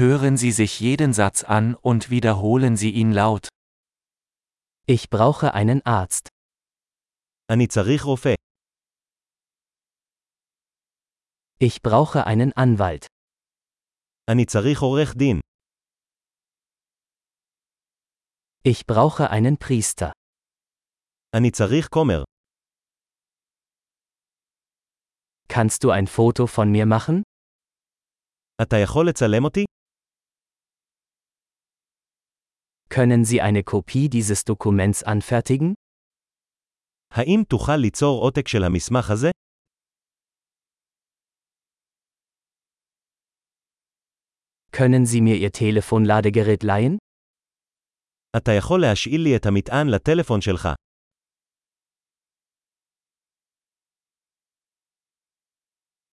Hören Sie sich jeden Satz an und wiederholen Sie ihn laut. Ich brauche einen Arzt. אני צריך רופא. Ich brauche einen Anwalt. אני צריך עורך דין. Ich brauche einen Priester. אני צריך כומר. Kannst du ein Foto von mir machen? אתה יכול לצלם אותי? Können Sie eine Kopie dieses Dokuments anfertigen? האם תוכל ליצור עותק של המסמך הזה? Können Sie mir Ihr Telefonladegerät leihen? אתה יכול להשאיל לי את המטען לטלפון שלך.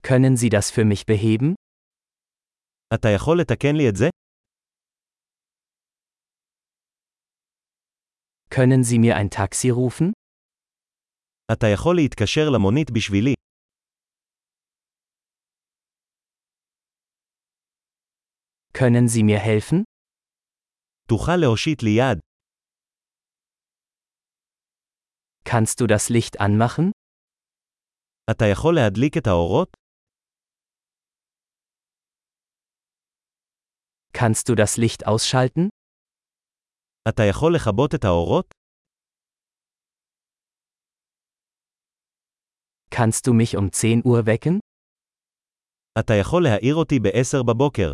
Können Sie das für mich beheben? אתה יכול לתקן לי את זה? Können Sie mir ein Taxi rufen? אתה יכול להתקשר למונית בשבילי. Können Sie mir helfen? תוכל להושיט לי יד. Kannst du das Licht anmachen? אתה יכול להדליק את האורות? Kannst du das Licht ausschalten? אתה יכול לכבות את האורות? Kannst du mich um 10 Uhr wecken? אתה יכול להעיר אותי ב-10 בבוקר.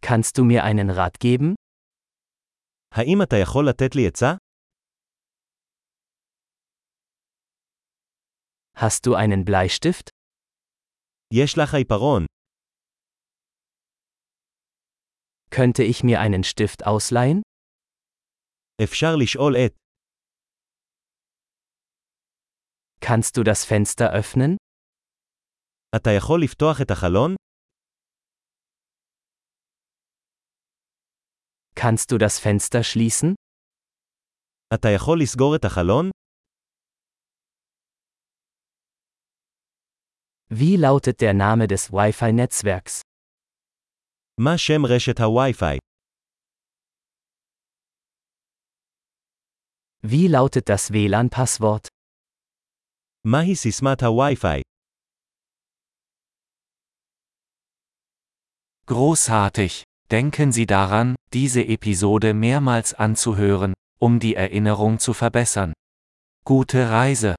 Kannst du mir einen Rat geben? האם אתה יכול לתת לי עצה? Hast du einen Bleistift? יש לך עיפרון. Könnte ich mir einen Stift ausleihen? אפשר לשאול את. Kannst du das Fenster öffnen? אתה יכול לפתוח את החלון? Kannst du das Fenster schließen? אתה יכול לסגור את החלון? Wie lautet der Name des Wi-Fi-Netzwerks? מה שם רשת הווי-פיי? Wie lautet das WLAN-Passwort? מהי סיסמת הווי-פיי? Großartig! Denken Sie daran, diese Episode mehrmals anzuhören, um die Erinnerung zu verbessern. Gute Reise!